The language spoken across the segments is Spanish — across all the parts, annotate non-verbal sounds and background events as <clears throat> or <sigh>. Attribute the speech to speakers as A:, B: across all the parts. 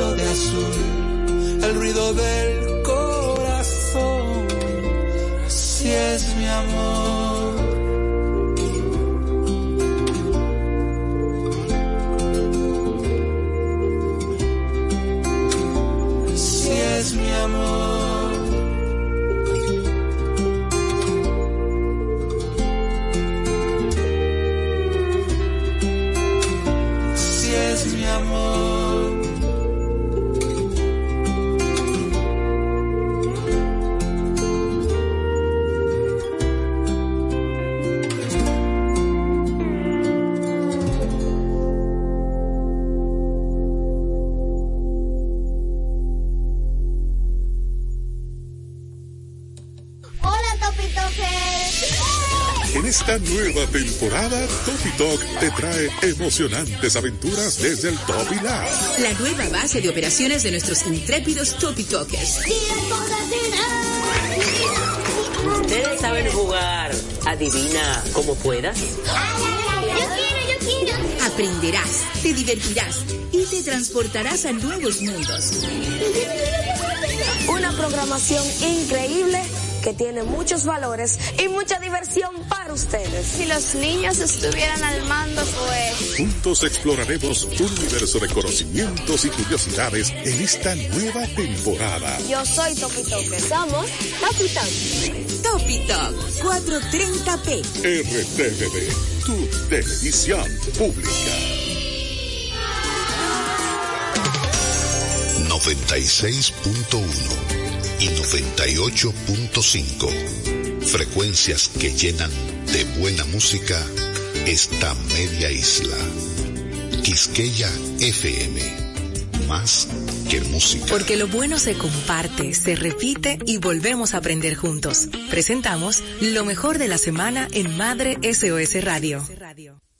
A: de azul, el ruido del corazón, si es mi amor.
B: Nueva temporada, Topi Talk te trae emocionantes aventuras desde el Topi Lab.
C: La nueva base de operaciones de nuestros intrépidos Topi Talkers.
D: Ustedes saben jugar. Adivina como puedas.
E: Yo quiero, yo quiero.
C: Aprenderás, te divertirás y te transportarás a nuevos mundos.
F: Una programación increíble que tiene muchos valores y mucha diversión para ustedes.
G: Si los niños estuvieran al mando, pues...
B: Juntos exploraremos un universo de conocimientos y curiosidades en esta nueva temporada.
F: Yo soy Topi. Somos Capitán.
C: Topi Talk 430p.
B: RTVD, tu televisión pública. 96.1 y 98.5. Frecuencias que llenan de buena música esta media isla. Quisqueya FM. Más que música.
H: Porque lo bueno se comparte, se repite y volvemos a aprender juntos. Presentamos lo mejor de la semana en Madre SOS Radio.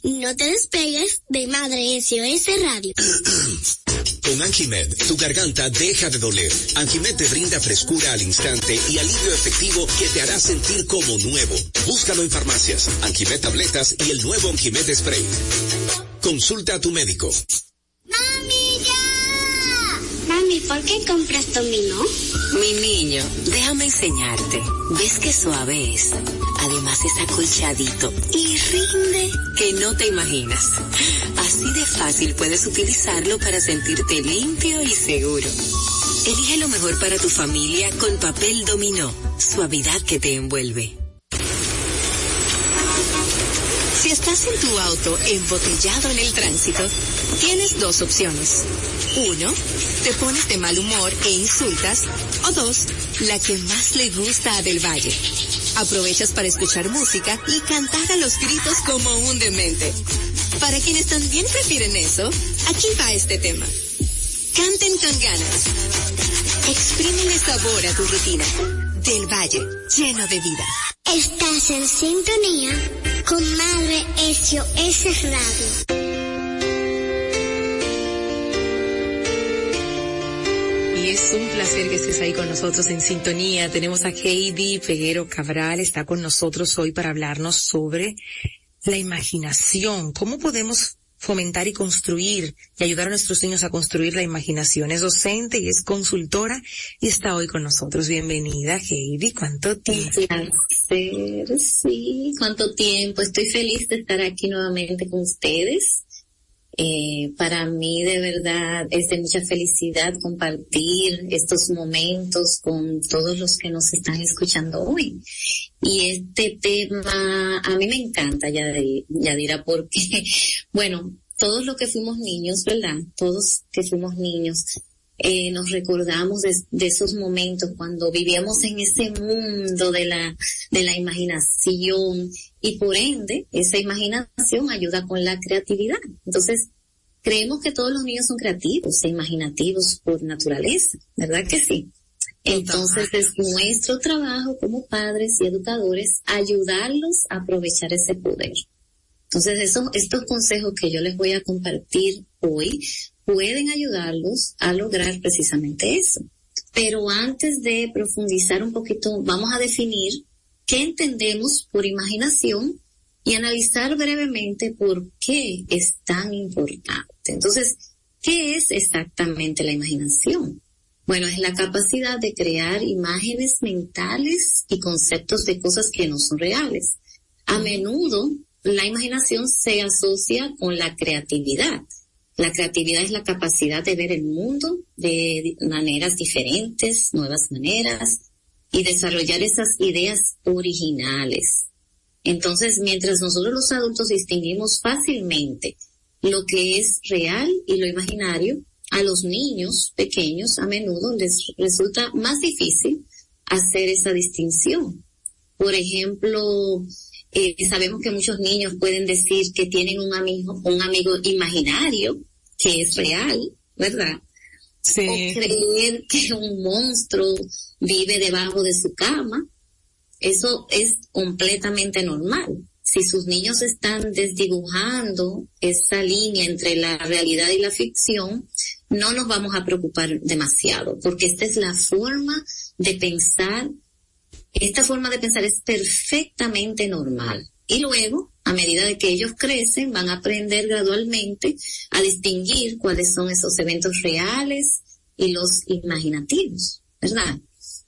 E: No te despegues de Madre SOS Radio. <clears throat>
I: Con Anjimed, tu garganta deja de doler. Anjimed te brinda frescura al instante y alivio efectivo que te hará sentir como nuevo. Búscalo en farmacias, Anjimed tabletas y el nuevo Anjimed Spray. Consulta a tu médico.
E: ¡Mami! Mami, ¿por qué compras dominó?
J: Mi niño, déjame enseñarte. ¿Ves qué suave es? Además es acolchadito y rinde que no te imaginas. Así de fácil puedes utilizarlo para sentirte limpio y seguro. Elige lo mejor para tu familia con papel dominó. Suavidad que te envuelve. Si estás en tu auto embotellado en el tránsito, tienes dos opciones. Uno, te pones de mal humor e insultas. O dos, la que más le gusta a Del Valle. Aprovechas para escuchar música y cantar a los gritos como un demente. Para quienes también prefieren eso, aquí va este tema. Canten con ganas. Exprímele sabor a tu rutina. Del Valle, lleno de vida.
E: Estás en sintonía con Madre SOS Radio.
H: Y es un placer que estés ahí con nosotros en sintonía. Tenemos a Heidi Peguero Cabral, está con nosotros hoy para hablarnos sobre la imaginación. ¿Cómo podemos fomentar y construir y ayudar a nuestros niños a construir la imaginación? Es docente y es consultora y está hoy con nosotros. Bienvenida, Heidi. ¿Cuánto tiempo?
K: placer, sí. ¿Cuánto tiempo? Estoy feliz de estar aquí nuevamente con ustedes. Eh, para mí de verdad es de mucha felicidad compartir estos momentos con todos los que nos están escuchando hoy. Y este tema a mí me encanta, Yadira, porque, <laughs> bueno, todos los que fuimos niños, ¿verdad? Todos que fuimos niños, eh, nos recordamos de, de, esos momentos cuando vivíamos en ese mundo de la, de la imaginación y por ende esa imaginación ayuda con la creatividad. Entonces, creemos que todos los niños son creativos e imaginativos por naturaleza, ¿verdad que sí? Entonces es nuestro trabajo como padres y educadores ayudarlos a aprovechar ese poder. Entonces estos consejos que yo les voy a compartir hoy pueden ayudarlos a lograr precisamente eso. Pero antes de profundizar un poquito, vamos a definir qué entendemos por imaginación y analizar brevemente por qué es tan importante. Entonces, ¿Qué es exactamente la imaginación? Bueno, es la capacidad de crear imágenes mentales y conceptos de cosas que no son reales. A menudo la imaginación se asocia con la creatividad. La creatividad es la capacidad de ver el mundo de maneras diferentes, nuevas maneras, y desarrollar esas ideas originales. Entonces, mientras nosotros los adultos distinguimos fácilmente lo que es real y lo imaginario, a los niños pequeños a menudo les resulta más difícil hacer esa distinción. Por ejemplo, eh, sabemos que muchos niños pueden decir que tienen un amigo, un amigo imaginario que es real, ¿verdad? Sí. O creer que un monstruo vive debajo de su cama. Eso es completamente normal. Si sus niños están desdibujando esa línea entre la realidad y la ficción, no nos vamos a preocupar demasiado, porque esta es la forma de pensar, esta forma de pensar es perfectamente normal. Y luego, a medida de que ellos crecen, van a aprender gradualmente a distinguir cuáles son esos eventos reales y los imaginativos, ¿verdad?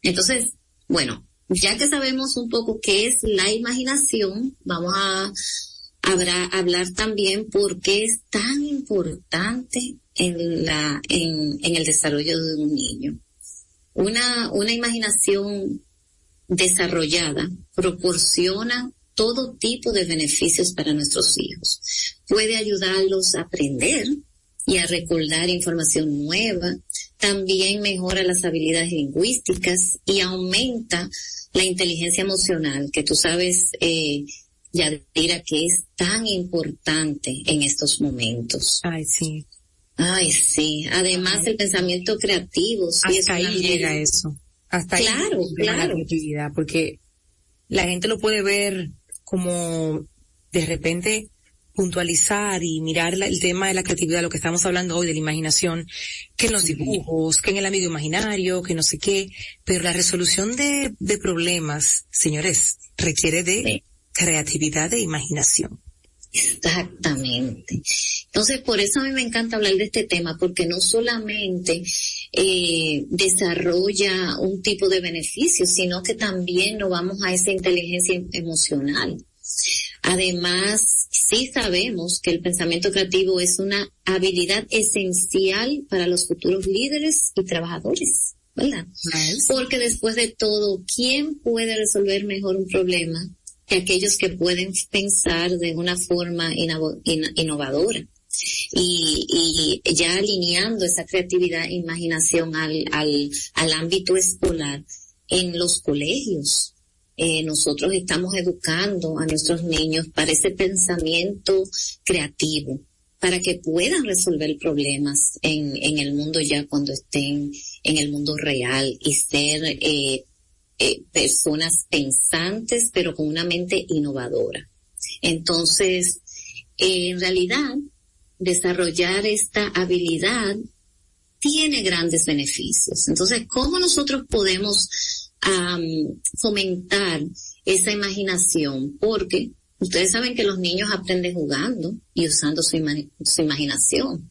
K: Entonces, bueno, ya que sabemos un poco qué es la imaginación, vamos a, hablar también por qué es tan importante en el desarrollo de un niño. Una imaginación desarrollada proporciona todo tipo de beneficios para nuestros hijos. Puede ayudarlos a aprender y a recordar información nueva. También mejora las habilidades lingüísticas y aumenta la inteligencia emocional, que tú sabes, eh, Yadira, que es tan importante en estos momentos.
H: Ay, sí.
K: Ay, sí. Además, el pensamiento creativo.
H: Sí Hasta ahí llega eso. Hasta
K: claro,
H: ahí
K: claro.
H: la creatividad, porque la gente lo puede ver como de repente puntualizar y mirar el tema de la creatividad, lo que estamos hablando hoy de la imaginación, que en los dibujos, que en el amigo imaginario, que no sé qué, pero la resolución de, de problemas, señores, requiere de creatividad e imaginación.
K: Exactamente. Entonces, por eso a mí me encanta hablar de este tema, porque no solamente eh, desarrolla un tipo de beneficio, sino que también nos vamos a esa inteligencia emocional. Además, sí sabemos que el pensamiento creativo es una habilidad esencial para los futuros líderes y trabajadores, ¿verdad? Porque después de todo, ¿quién puede resolver mejor un problema que aquellos que pueden pensar de una forma innovadora? Y, y, ya alineando esa creatividad e imaginación al, al, al ámbito escolar en los colegios. Eh, nosotros estamos educando a nuestros niños para ese pensamiento creativo, para que puedan resolver problemas en, en el mundo ya cuando estén en el mundo real y ser eh, eh, personas pensantes, pero con una mente innovadora. Entonces, en realidad, desarrollar esta habilidad tiene grandes beneficios. Entonces, ¿cómo nosotros podemos fomentar esa imaginación? Porque ustedes saben que los niños aprenden jugando y usando su, su imaginación.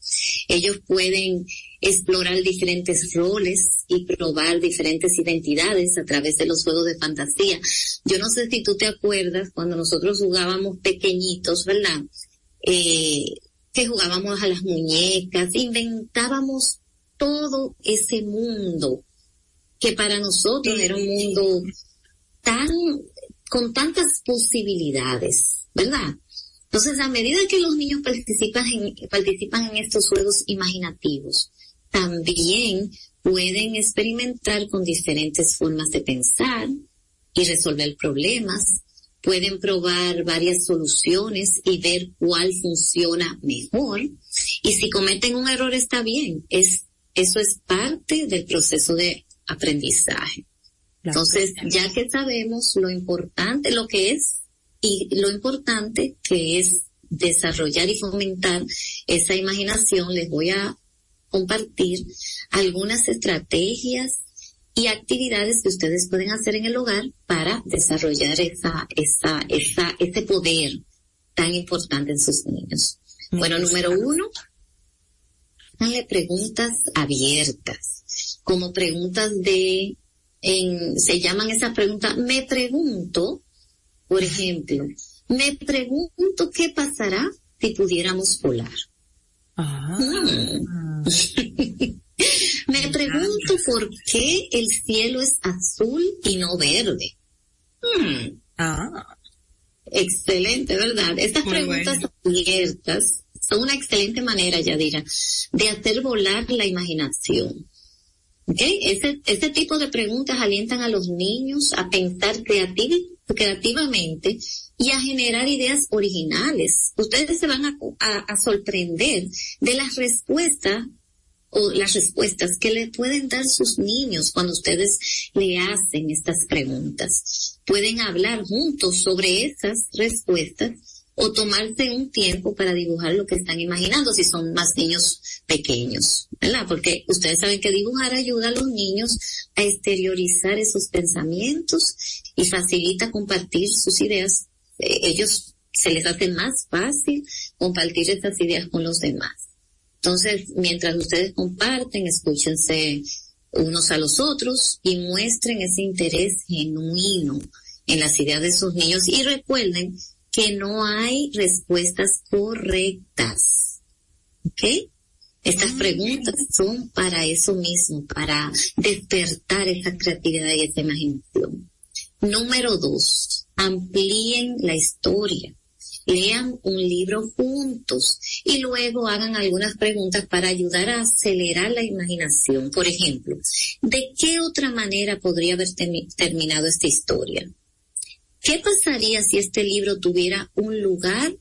K: Ellos pueden explorar diferentes roles y probar diferentes identidades a través de los juegos de fantasía. Yo no sé si tú te acuerdas cuando nosotros jugábamos pequeñitos, ¿verdad? Eh, que jugábamos a las muñecas, inventábamos todo ese mundo que para nosotros era un mundo tan, con tantas posibilidades, ¿verdad? Entonces, a medida que los niños participan en, participan en estos juegos imaginativos, también pueden experimentar con diferentes formas de pensar y resolver problemas, pueden probar varias soluciones y ver cuál funciona mejor. Y si cometen un error está bien, es, eso es parte del proceso de aprendizaje. Entonces, ya que sabemos lo importante, lo que es y lo importante que es desarrollar y fomentar esa imaginación, les voy a compartir algunas estrategias y actividades que ustedes pueden hacer en el hogar para desarrollar esa, esa, esa, ese poder tan importante en sus niños. Bueno, número uno, háganle preguntas abiertas, como preguntas de, en, se llaman esas preguntas, me pregunto, por ejemplo, me pregunto qué pasará si pudiéramos volar.
H: Ah. <laughs>
K: Me pregunto por qué el cielo es azul y no verde. Mm.
H: Ah.
K: Excelente, ¿verdad? Estas
H: Muy
K: preguntas
H: bueno.
K: abiertas son una excelente manera, Yadira, de hacer volar la imaginación. ¿Ok? Ese, este tipo de preguntas alientan a los niños a pensar creati- creativamente y a generar ideas originales. Ustedes se van a- a sorprender de las respuestas o las respuestas que le pueden dar sus niños cuando ustedes le hacen estas preguntas. Pueden hablar juntos sobre esas respuestas o tomarse un tiempo para dibujar lo que están imaginando si son más niños pequeños, ¿verdad? Porque ustedes saben que dibujar ayuda a los niños a exteriorizar esos pensamientos y facilita compartir sus ideas. Eh, ellos se les hace más fácil compartir esas ideas con los demás. Entonces, mientras ustedes comparten, escúchense unos a los otros y muestren ese interés genuino en las ideas de sus niños y recuerden que no hay respuestas correctas. ¿Ok? Estas preguntas son para eso mismo, para despertar esa creatividad y esa imaginación. Número dos, amplíen la historia. Lean un libro juntos y luego hagan algunas preguntas para ayudar a acelerar la imaginación. Por ejemplo, ¿de qué otra manera podría haber termi- terminado esta historia? ¿Qué pasaría si este libro tuviera un lugar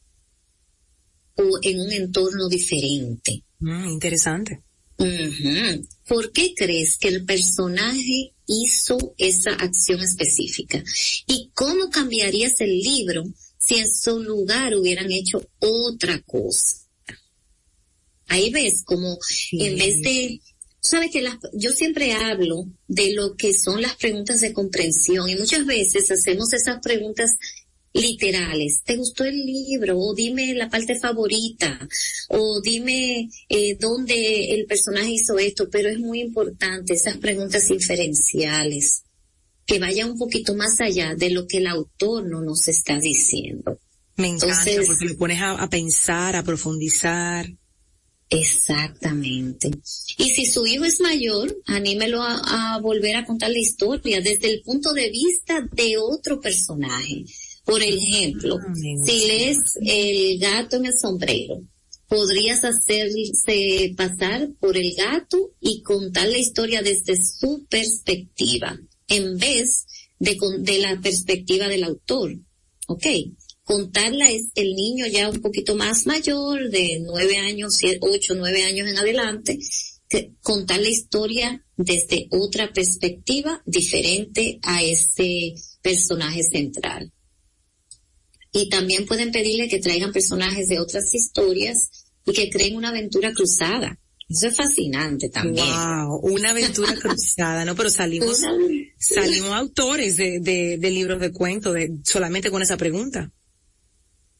K: o en un entorno diferente?
H: Mm, interesante.
K: ¿Por qué crees que el personaje hizo esa acción específica? ¿Y cómo cambiarías el libro si en su lugar hubieran hecho otra cosa? Ahí ves como en vez de, sabes que las, yo siempre hablo de lo que son las preguntas de comprensión y muchas veces hacemos esas preguntas literales. ¿Te gustó el libro? O dime la parte favorita. O dime eh, dónde el personaje hizo esto. Pero es muy importante esas preguntas inferenciales que vayan un poquito más allá de lo que el autor no nos está diciendo.
H: Me encanta
K: Entonces-
H: porque lo pones a, a pensar, a profundizar.
K: Exactamente. Y si su hijo es mayor, anímelo a, a volver a contar la historia desde el punto de vista de otro personaje. Por ejemplo, si lees El gato en el sombrero, podrías hacerse pasar por el gato y contar la historia desde su perspectiva, en vez de, de la perspectiva del autor. ¿Ok? Contarla es el niño ya un poquito más mayor, de nueve años, ocho, nueve años en adelante, que contar la historia desde otra perspectiva diferente a ese personaje central. Y también pueden pedirle que traigan personajes de otras historias y que creen una aventura cruzada. Eso es fascinante también.
H: Wow, una aventura <laughs> cruzada, ¿no? Pero salimos, salimos autores de, de, de libros de cuentos de, solamente con esa pregunta.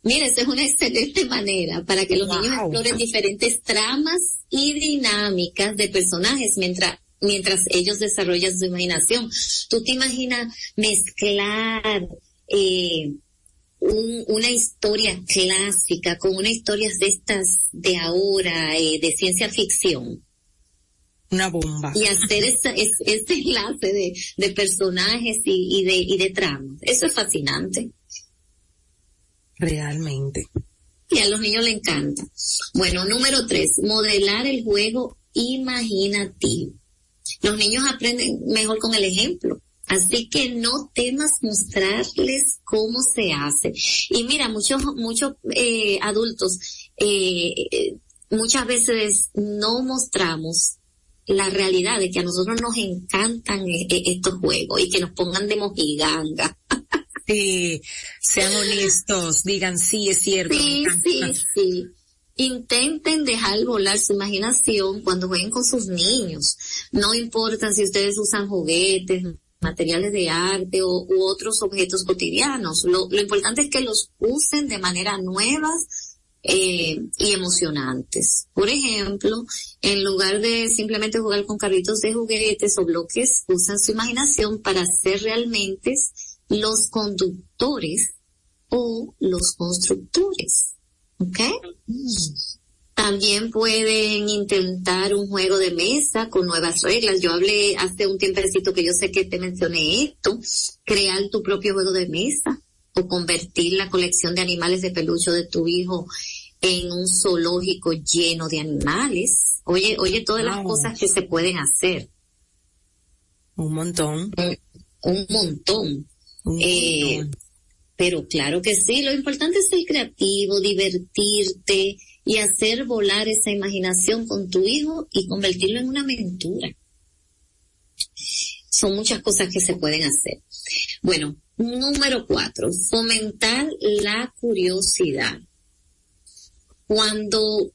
K: Mira, esa es una <laughs> excelente manera para que los
H: Wow.
K: niños exploren diferentes tramas y dinámicas de personajes mientras mientras ellos desarrollan su imaginación. Tú te imaginas mezclar eh, un- una historia clásica con una historia de estas de ahora, eh, de ciencia ficción,
H: Una bomba.
K: y hacer esa, <laughs> es- ese enlace de, de personajes y, y de, y de tramas. Eso es fascinante.
H: Realmente.
K: Y a los niños les encanta. Bueno, número tres, modelar el juego imaginativo. Los niños aprenden mejor con el ejemplo. Así que no temas mostrarles cómo se hace. Y mira, muchos, muchos eh, adultos, eh, eh, muchas veces no mostramos la realidad de que a nosotros nos encantan eh, eh, estos juegos y que nos pongan de mojiganga. <laughs>
H: Sí, sean honestos, digan sí, es cierto.
K: Sí, sí, sí. Intenten dejar volar su imaginación cuando jueguen con sus niños. No importa si ustedes usan juguetes, materiales de arte o, u otros objetos cotidianos. Lo, lo importante es que los usen de manera nuevas eh, y emocionantes. Por ejemplo, en lugar de simplemente jugar con carritos de juguetes o bloques, usan su imaginación para ser realmente los conductores o los constructores. ¿Ok? También pueden intentar un juego de mesa con nuevas reglas. Yo hablé hace un tiempecito que yo sé que te mencioné esto. Crear tu propio juego de mesa o convertir la colección de animales de peluche de tu hijo en un zoológico lleno de animales. Oye, oye todas las cosas que se pueden hacer.
H: Un montón.
K: Un, montón. Eh, pero claro que sí, lo importante es ser creativo, divertirte y hacer volar esa imaginación con tu hijo y convertirlo en una aventura. Son muchas cosas que se pueden hacer. Bueno, Número cuatro, fomentar la curiosidad. Cuando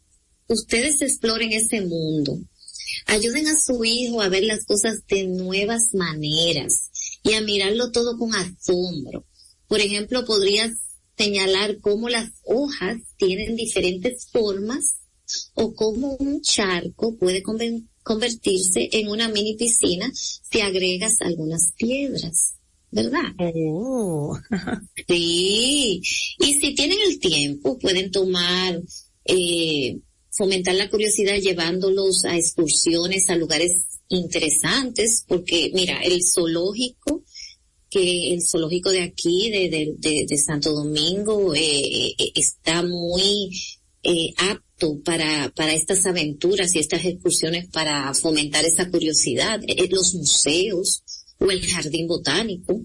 K: ustedes exploren ese mundo, ayuden a su hijo a ver las cosas de nuevas maneras y a mirarlo todo con asombro. Por ejemplo, podrías señalar cómo las hojas tienen diferentes formas o cómo un charco puede convertirse en una mini piscina si agregas algunas piedras. ¿verdad?
H: Oh. <laughs>
K: sí. Y si tienen el tiempo, pueden tomar, eh, fomentar la curiosidad llevándolos a excursiones a lugares interesantes, porque mira, el zoológico, que el zoológico de aquí, de, de, de, Santo Domingo, eh, eh, está muy eh, apto para, para estas aventuras y estas excursiones para fomentar esa curiosidad. Los museos, o el jardín botánico.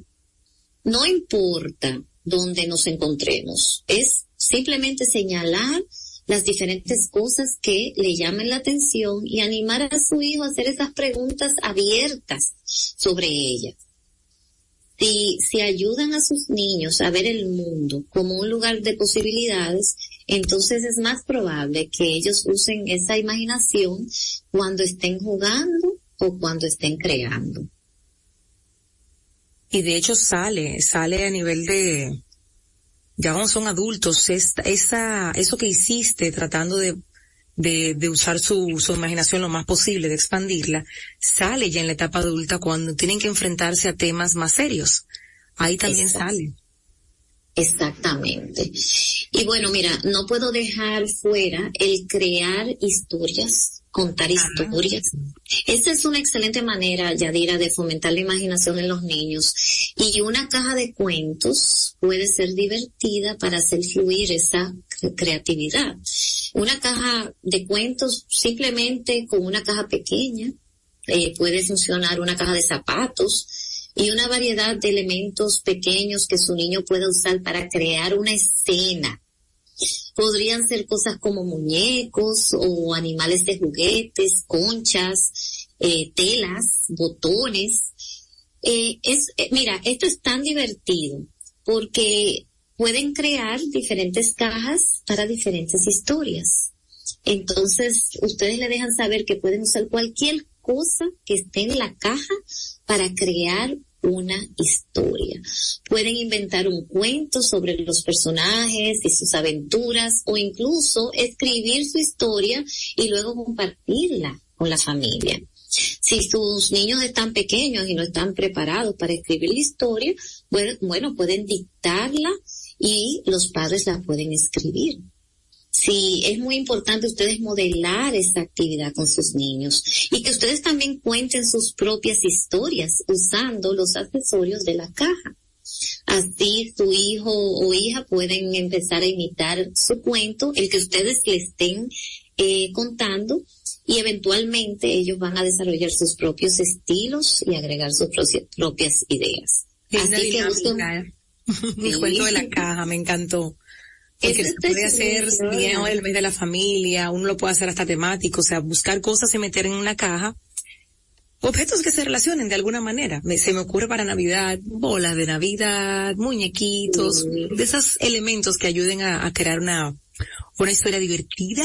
K: No importa dónde nos encontremos, es simplemente señalar las diferentes cosas que le llamen la atención y animar a su hijo a hacer esas preguntas abiertas sobre ellas. Si, si ayudan a sus niños a ver el mundo como un lugar de posibilidades, entonces es más probable que ellos usen esa imaginación cuando estén jugando o cuando estén creando.
H: Y de hecho sale, sale a nivel de, ya cuando son adultos, esta, esa, eso que hiciste tratando de, de, de usar su, su imaginación lo más posible, de expandirla, sale ya en la etapa adulta cuando tienen que enfrentarse a temas más serios. Ahí también sale.
K: Exactamente. Y bueno, mira, no puedo dejar fuera el crear historias contar historias. Esa es una excelente manera, Yadira, de fomentar la imaginación en los niños. Y una caja de cuentos puede ser divertida para hacer fluir esa creatividad. Una caja de cuentos simplemente con una caja pequeña, eh, puede funcionar una caja de zapatos, y una variedad de elementos pequeños que su niño pueda usar para crear una escena Podrían ser cosas como muñecos o animales de juguetes, conchas, eh, telas, botones. Eh, eh, mira, esto es tan divertido porque pueden crear diferentes cajas para diferentes historias. Entonces, ustedes le dejan saber que pueden usar cualquier cosa que esté en la caja para crear una historia. Pueden inventar un cuento sobre los personajes y sus aventuras o incluso escribir su historia y luego compartirla con la familia. Si sus niños están pequeños y no están preparados para escribir la historia, bueno, pueden dictarla y los padres la pueden escribir. Sí, es muy importante ustedes modelar esa actividad con sus niños y que ustedes también cuenten sus propias historias usando los accesorios de la caja. Así su hijo o hija pueden empezar a imitar su cuento, el que ustedes le estén eh, contando y eventualmente ellos van a desarrollar sus propios estilos y agregar sus propias ideas.
H: Así que Mi <laughs> cuento de la <laughs> caja me encantó. Porque se puede hacer bien el mes de la familia, uno lo puede hacer hasta temático, o sea, buscar cosas y meter en una caja. Objetos que se relacionen de alguna manera. Me, se me ocurre para Navidad, bolas de Navidad, muñequitos, de esos elementos que ayuden a, crear una, una historia divertida.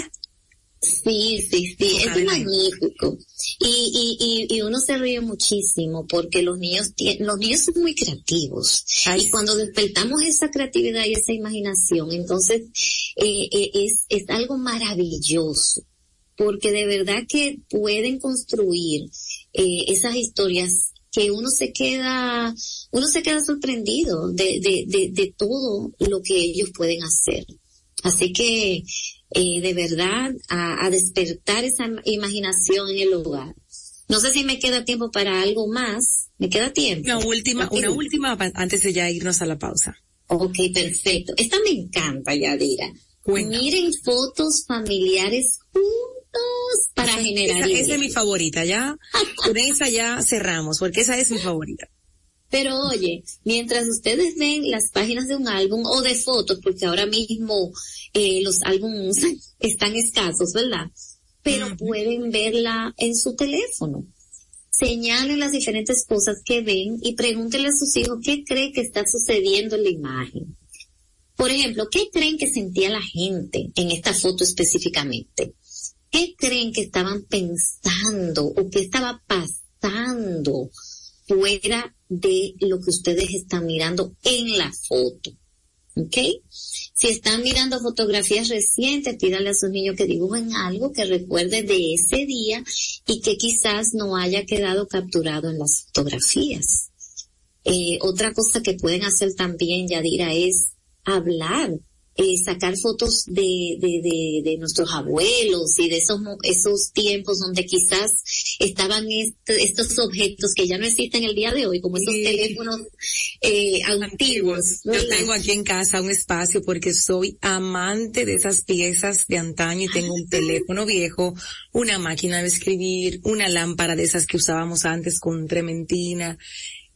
K: Sí, sí, sí, es magnífico. Y, y, y, y, uno se ríe muchísimo porque los niños, los niños son muy creativos. Y cuando despertamos esa creatividad y esa imaginación, entonces eh, eh, es, es algo maravilloso. Porque de verdad que pueden construir eh, esas historias que uno se queda, uno se queda sorprendido de, de, de, de todo lo que ellos pueden hacer. Así que eh, de verdad a, despertar esa imaginación en el hogar. No sé si me queda tiempo para algo más. ¿Me queda tiempo?
H: Una última, una última antes de ya irnos a la pausa.
K: Ok, perfecto. Esta me encanta, Yadira. Miren fotos familiares juntos para generar.
H: Esa, es mi favorita, ya. <laughs> Con esa ya cerramos, porque esa es mi favorita.
K: Pero oye, mientras ustedes ven las páginas de un álbum o de fotos, porque ahora mismo eh, los álbumes <laughs> están escasos, ¿verdad? Pero pueden verla en su teléfono. Señalen las diferentes cosas que ven y pregúntenle a sus hijos qué creen que está sucediendo en la imagen. Por ejemplo, ¿qué creen que sentía la gente en esta foto específicamente? ¿Qué creen que estaban pensando o qué estaba pasando fuera de lo que ustedes están mirando en la foto? ¿Ok? Si están mirando fotografías recientes, pídanle a sus niños que dibujen algo que recuerde de ese día y que quizás no haya quedado capturado en las fotografías. Eh, otra cosa que pueden hacer también, Yadira, es hablar eh, sacar fotos de, de, de, de, nuestros abuelos y de esos, esos tiempos donde quizás estaban estos objetos que ya no existen el día de hoy, como esos teléfonos eh, antiguos.
H: Yo tengo aquí en casa un espacio porque soy amante de esas piezas de antaño y tengo un teléfono viejo, una máquina de escribir, una lámpara de esas que usábamos antes con trementina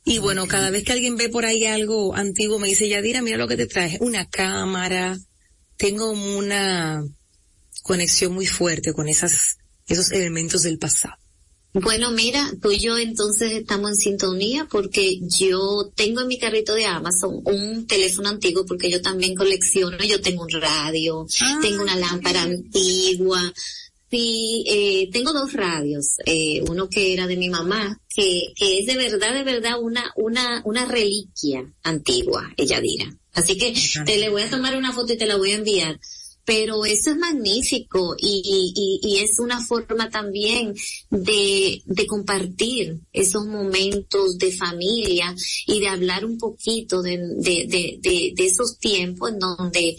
H: y bueno, cada vez que alguien ve por ahí algo antiguo, me dice, Yadira, mira lo que te traje, una cámara. Tengo una conexión muy fuerte con esas, esos elementos del pasado.
K: Bueno, mira, tú y yo entonces estamos en sintonía porque yo tengo en mi carrito de Amazon un teléfono antiguo porque yo también colecciono, yo tengo un radio, tengo una lámpara antigua, Sí, eh, tengo dos radios, eh, uno que era de mi mamá, que, que es de verdad, de verdad una, una, una reliquia antigua, ella dirá. Así que te le voy a tomar una foto y te la voy a enviar. Pero eso es magnífico y, y, y es una forma también de, de compartir esos momentos de familia y de hablar un poquito de, de, de, de, de esos tiempos en donde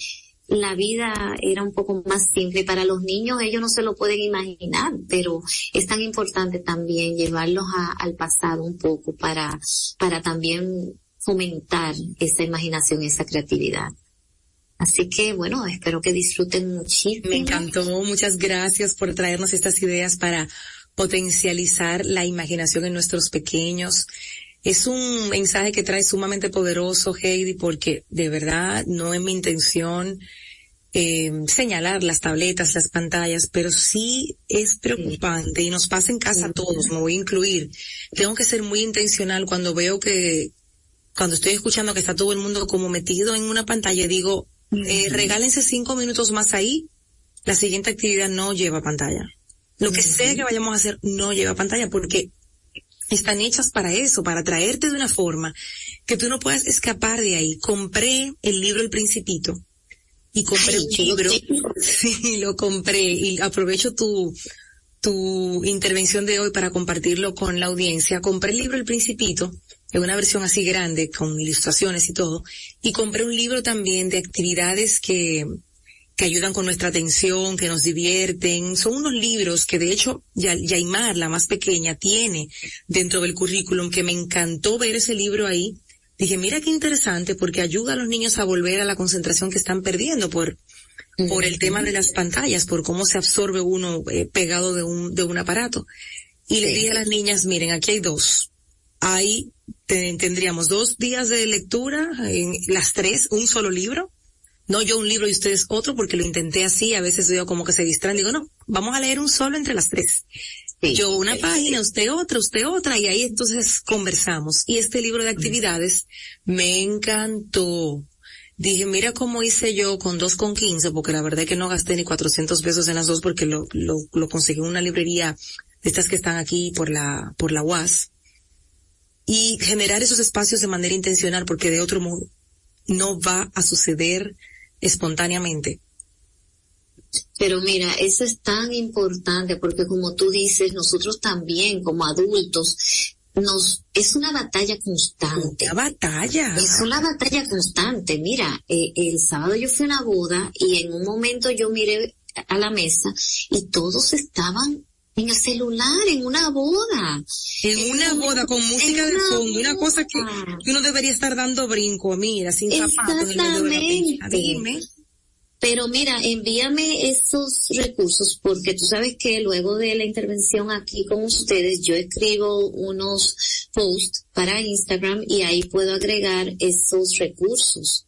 K: la vida era un poco más simple. Para los niños ellos no se lo pueden imaginar, pero es tan importante también llevarlos al pasado un poco para, para también fomentar esa imaginación, esa creatividad. Así que bueno, espero que disfruten muchísimo.
H: Me encantó, muchas gracias por traernos estas ideas para potencializar la imaginación en nuestros pequeños. Es un mensaje que trae sumamente poderoso, Heidi, porque de verdad no es mi intención eh, señalar las tabletas, las pantallas, pero sí es preocupante y nos pasa en casa a todos, me voy a incluir. Tengo que ser muy intencional cuando veo que, cuando estoy escuchando que está todo el mundo como metido en una pantalla, digo, eh, regálense cinco minutos más ahí, la siguiente actividad no lleva pantalla. Lo que sea que vayamos a hacer no lleva pantalla porque están hechas para eso, para traerte de una forma que tú no puedas escapar de ahí. Compré el libro El Principito y compré un libro. <laughs> Sí, lo compré y aprovecho tu, tu intervención de hoy para compartirlo con la audiencia. Compré el libro El Principito, en una versión así grande, con ilustraciones y todo, y compré un libro también de actividades que, que ayudan con nuestra atención, que nos divierten. Son unos libros que de hecho Yaimar, la más pequeña, tiene dentro del currículum, que me encantó ver ese libro ahí dije, mira qué interesante porque ayuda a los niños a volver a la concentración que están perdiendo por, por el tema de las pantallas, por cómo se absorbe uno eh, pegado de un, de un aparato. Y le dije a las niñas, miren, aquí hay dos. Hay, tendríamos dos días de lectura, en las tres, un solo libro. No yo un libro y ustedes otro, porque lo intenté así, a veces veo como que se distraen, digo, no, vamos a leer un solo entre las tres yo una página, usted otra, usted otra, y ahí entonces conversamos. Y este libro de actividades me encantó. dije, mira cómo hice yo con dos con quince, porque la verdad es que no gasté ni 400 pesos en las dos porque lo, lo, lo conseguí en una librería de estas que están aquí por la, por la UAS. Y generar esos espacios de manera intencional porque de otro modo no va a suceder espontáneamente.
K: Pero mira, eso es tan importante porque como tú dices, nosotros también como adultos nos es una batalla constante.
H: Una batalla.
K: Es una batalla constante. Mira, eh, el sábado yo fui a una boda y en un momento yo miré a la mesa y todos estaban en el celular, en una boda.
H: En, una boda con música de fondo, una cosa que, uno debería estar dando brinco, mira, sin zapatos
K: Exactamente. Pero mira, envíame esos recursos porque tú sabes que luego de la intervención aquí con ustedes yo escribo unos posts para Instagram y ahí puedo agregar esos recursos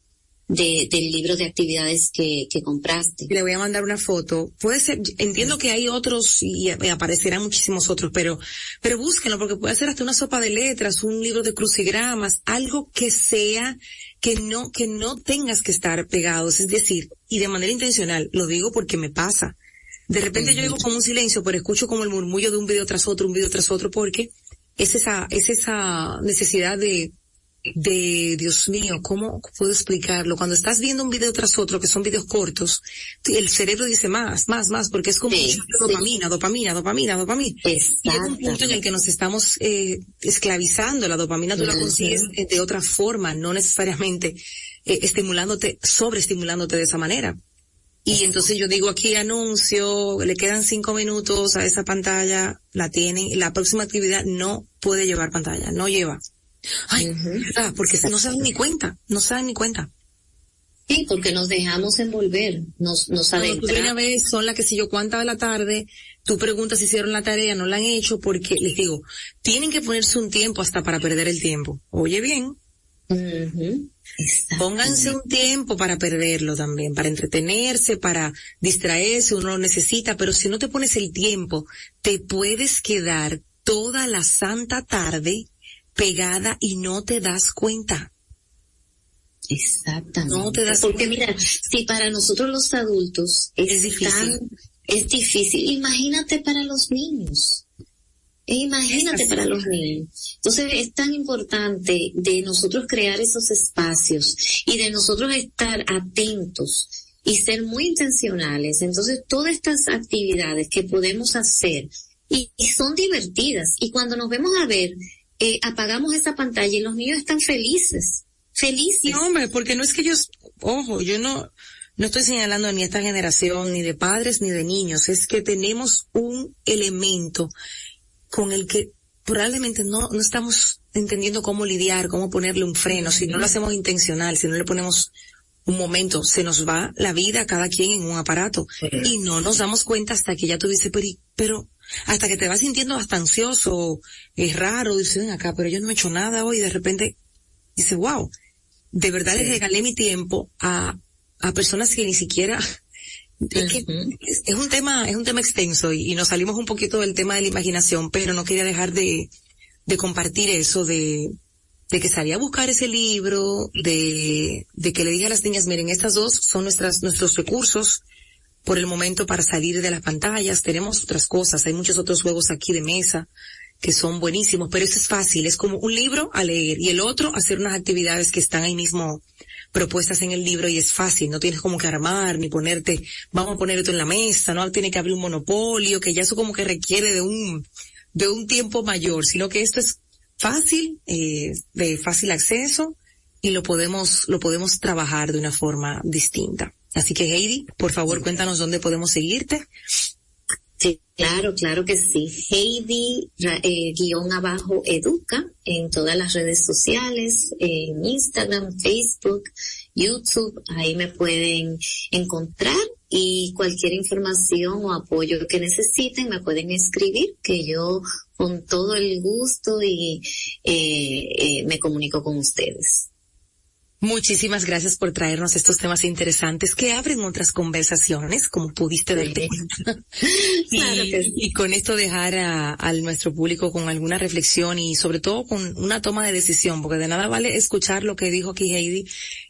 K: de, del libro de actividades que, que compraste.
H: Le voy a mandar una foto. Puede ser, entiendo que hay otros y, aparecerán muchísimos otros, pero, pero búsquenlo porque puede ser hasta una sopa de letras, un libro de crucigramas, algo que sea que no, que no tengas que estar pegados, es decir, y de manera intencional, lo digo porque me pasa. De repente yo digo como un silencio, pero escucho como el murmullo de un video tras otro, un video tras otro, porque es esa, es esa necesidad de, de, Dios mío, ¿cómo puedo explicarlo? Cuando estás viendo un video tras otro, que son videos cortos, el cerebro dice más, más, más, porque es como dopamina, dopamina, dopamina, dopamina. Y es un punto en el que nos estamos eh, esclavizando. La dopamina tú la consigues de otra forma, no necesariamente eh, estimulándote, sobreestimulándote de esa manera. Y entonces yo digo aquí anuncio, le quedan cinco minutos a esa pantalla, la tienen, la próxima actividad no puede llevar pantalla, no lleva. Ay, porque no se dan ni cuenta, no se dan ni cuenta.
K: Sí, porque nos dejamos envolver, nos, nos adentramos.
H: Una vez son las que si yo cuánta de la tarde, tú preguntas si hicieron la tarea, no la han hecho, porque les digo, tienen que ponerse un tiempo hasta para perder el tiempo. Oye bien. Pónganse un tiempo para perderlo también, para entretenerse, para distraerse, uno lo necesita, pero si no te pones el tiempo, te puedes quedar toda la santa tarde pegada y no te das cuenta.
K: Exactamente. No te das Porque mira, si para nosotros los adultos es, difícil. es difícil, imagínate para los niños. E imagínate para los niños. Entonces es tan importante de nosotros crear esos espacios y de nosotros estar atentos y ser muy intencionales. Entonces todas estas actividades que podemos hacer y, y son divertidas y cuando nos vemos a ver eh, apagamos esa pantalla y los niños están felices, felices.
H: No, hombre, porque no es que ellos, ojo, yo no, no estoy señalando ni esta generación, ni de padres, ni de niños, es que tenemos un elemento con el que probablemente no, no estamos entendiendo cómo lidiar, cómo ponerle un freno, si no lo hacemos intencional, si no le ponemos un momento, se nos va la vida cada quien en un aparato y no nos damos cuenta hasta que ya tú dices, pero, pero hasta que te vas sintiendo hasta ansioso, es raro, dices, acá, pero yo no he hecho nada hoy, de repente, dice, wow, de verdad le regalé mi tiempo a, a personas que ni siquiera, <laughs> es, que es, un tema, es un tema extenso y, nos salimos un poquito del tema de la imaginación, pero no quería dejar de, de compartir eso, de, de que salía a buscar ese libro, de, de que le dije a las niñas, miren, estas dos son nuestras, nuestros recursos, por el momento para salir de las pantallas. Tenemos otras cosas, hay muchos otros juegos aquí de mesa que son buenísimos, pero eso es fácil, es como un libro a leer y el otro hacer unas actividades que están ahí mismo propuestas en el libro y es fácil, no tienes como que armar ni ponerte, vamos a poner esto en la mesa, no tiene que abrir un monopolio, que ya eso como que requiere de un, de un tiempo mayor, sino que esto es fácil, eh, de fácil acceso y lo podemos, lo podemos trabajar de una forma distinta. Así que Heidi, por favor, cuéntanos dónde podemos seguirte.
K: Sí, claro, claro que sí. Heidi, eh, guion abajo, educa en todas las redes sociales, en Instagram, Facebook, YouTube, ahí me pueden encontrar y cualquier información o apoyo que necesiten me pueden escribir, que yo con todo el gusto y eh, eh, me comunico con ustedes.
H: Muchísimas gracias por traernos estos temas interesantes que abren otras conversaciones, como pudiste ver. <laughs> y, con esto dejar a, nuestro público con alguna reflexión y sobre todo con una toma de decisión, porque de nada vale escuchar lo que dijo aquí Heidi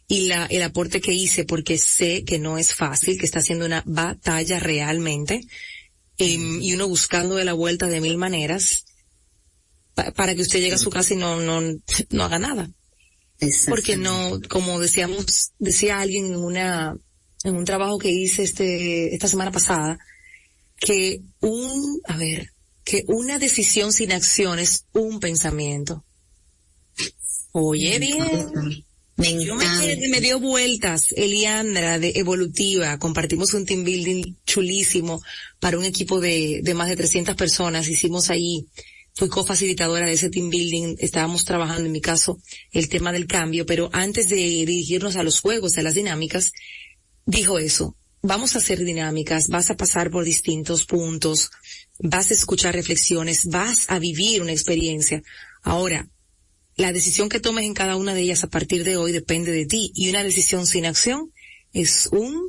H: y la, el aporte que hice, porque sé que no es fácil, que está haciendo una batalla realmente, em, y uno buscando de la vuelta de mil maneras para que usted llegue a su casa y no, no, no haga nada. Porque no, como decíamos, decía alguien en una, en un trabajo que hice este, esta semana pasada, que un, a ver, que una decisión sin acción es un pensamiento. Oye, bien. Me, Yo me, dio vueltas, Eliandra de Evolutiva, compartimos un team building chulísimo para un equipo de, de más de 300 personas, hicimos ahí fui cofacilitadora de ese team building, estábamos trabajando en mi caso el tema del cambio, pero antes de dirigirnos a los juegos, a las dinámicas, dijo eso, vamos a hacer dinámicas, vas a pasar por distintos puntos, vas a escuchar reflexiones, vas a vivir una experiencia. Ahora, la decisión que tomes en cada una de ellas a partir de hoy depende de ti y una decisión sin acción es un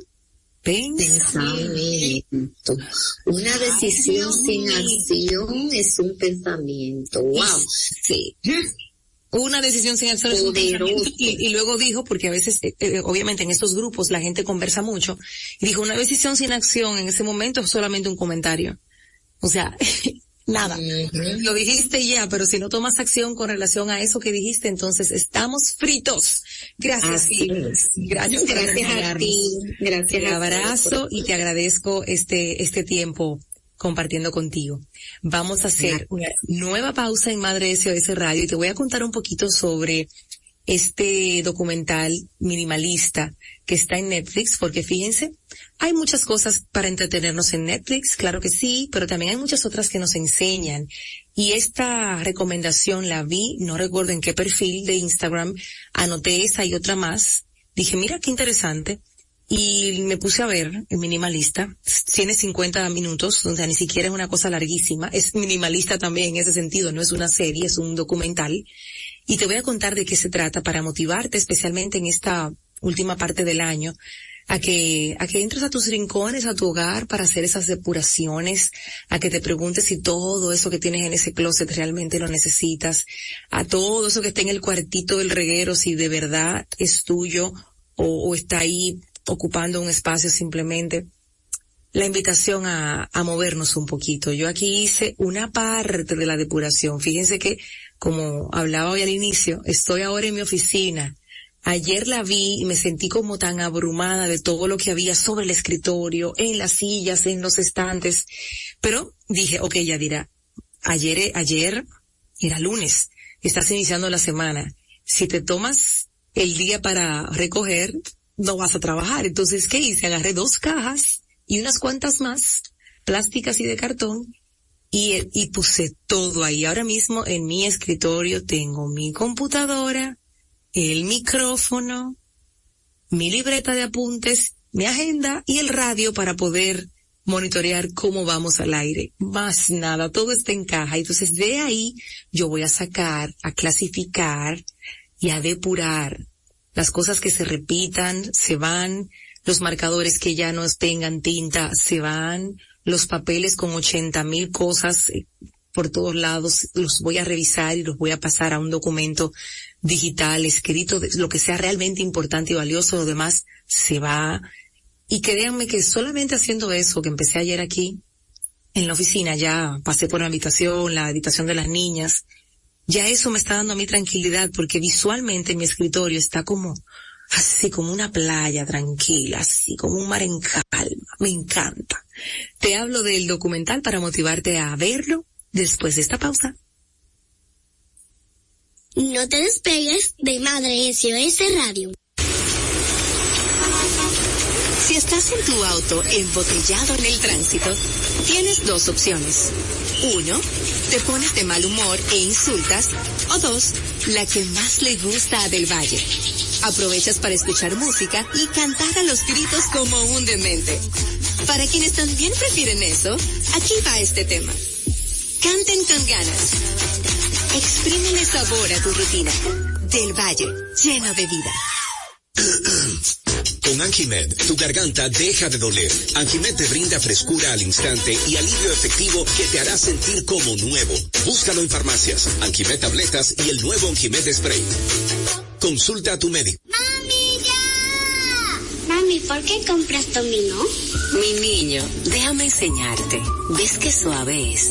K: Pensamiento. Una decisión sin acción es un pensamiento. Wow.
H: Sí. Una decisión sin acción es un pensamiento. Y, luego dijo, porque a veces, eh, eh, obviamente en estos grupos la gente conversa mucho, y dijo, una decisión sin acción en ese momento es solamente un comentario. O sea, <laughs> nada. Lo dijiste ya, pero si no tomas acción con relación a eso que dijiste, entonces estamos fritos. Gracias. Gracias,
K: gracias a ti. Gracias.
H: Te abrazo y te agradezco este, este tiempo compartiendo contigo. Vamos a hacer una nueva pausa en Madre SOS Radio y te voy a contar un poquito sobre este documental minimalista que está en Netflix, porque fíjense, hay muchas cosas para entretenernos en Netflix, claro que sí, pero también hay muchas otras que nos enseñan. Y esta recomendación la vi, no recuerdo en qué perfil de Instagram, anoté esa y otra más. Dije, mira qué interesante. Y me puse a ver el minimalista. Tiene 50 minutos, o sea, ni siquiera es una cosa larguísima. Es minimalista también en ese sentido, no es una serie, es un documental. Y te voy a contar de qué se trata para motivarte especialmente en esta última parte del año a que, a que entres a tus rincones, a tu hogar para hacer esas depuraciones, a que te preguntes si todo eso que tienes en ese closet realmente lo necesitas, a todo eso que está en el cuartito del reguero, si de verdad es tuyo o, está ahí ocupando un espacio simplemente. La invitación a, a movernos un poquito. Yo aquí hice una parte de la depuración. Fíjense que, como hablaba hoy al inicio, estoy ahora en mi oficina Ayer la vi y me sentí como tan abrumada de todo lo que había sobre el escritorio, en las sillas, en los estantes. Pero dije, ok, ya dirá, ayer, ayer era lunes, estás iniciando la semana. Si te tomas el día para recoger, no vas a trabajar. Entonces, ¿qué hice? Agarré dos cajas y unas cuantas más, plásticas y de cartón, y, y puse todo ahí. Ahora mismo en mi escritorio tengo mi computadora, el micrófono, mi libreta de apuntes, mi agenda y el radio para poder monitorear cómo vamos al aire. Más nada, todo está en caja. Entonces de ahí yo voy a sacar, a clasificar y a depurar las cosas que se repitan, se van, los marcadores que ya no tengan tinta, se van, los papeles con ochenta mil cosas por todos lados, los voy a revisar y los voy a pasar a un documento digital, escrito, lo que sea realmente importante y valioso, lo demás se va. Y créanme que solamente haciendo eso, que empecé ayer aquí, en la oficina, ya pasé por la habitación, la habitación de las niñas, ya eso me está dando a mí tranquilidad porque visualmente mi escritorio está como, así como una playa tranquila, así como un mar en calma. Me encanta. Te hablo del documental para motivarte a verlo después de esta pausa.
E: No te despegues de Madre SOS Radio.
J: Si estás en tu auto embotellado en el tránsito, tienes dos opciones. Uno, te pones de mal humor e insultas. O dos, la que más le gusta a Del Valle. Aprovechas para escuchar música y cantar a los gritos como un demente. Para quienes también prefieren eso, aquí va este tema. Canten con ganas. Exprímele sabor a tu rutina. Del Valle, lleno de vida. <clears throat>
I: Con Anjimed, tu garganta deja de doler. Anjimed te brinda frescura al instante y alivio efectivo que te hará sentir como nuevo. Búscalo en farmacias, Anjimed tabletas y el nuevo Anjimed spray. Consulta a tu médico.
E: ¡Mami, ya! Mami, ¿por qué compras dominó?
D: Mi niño, déjame enseñarte. ¿Ves qué suave es?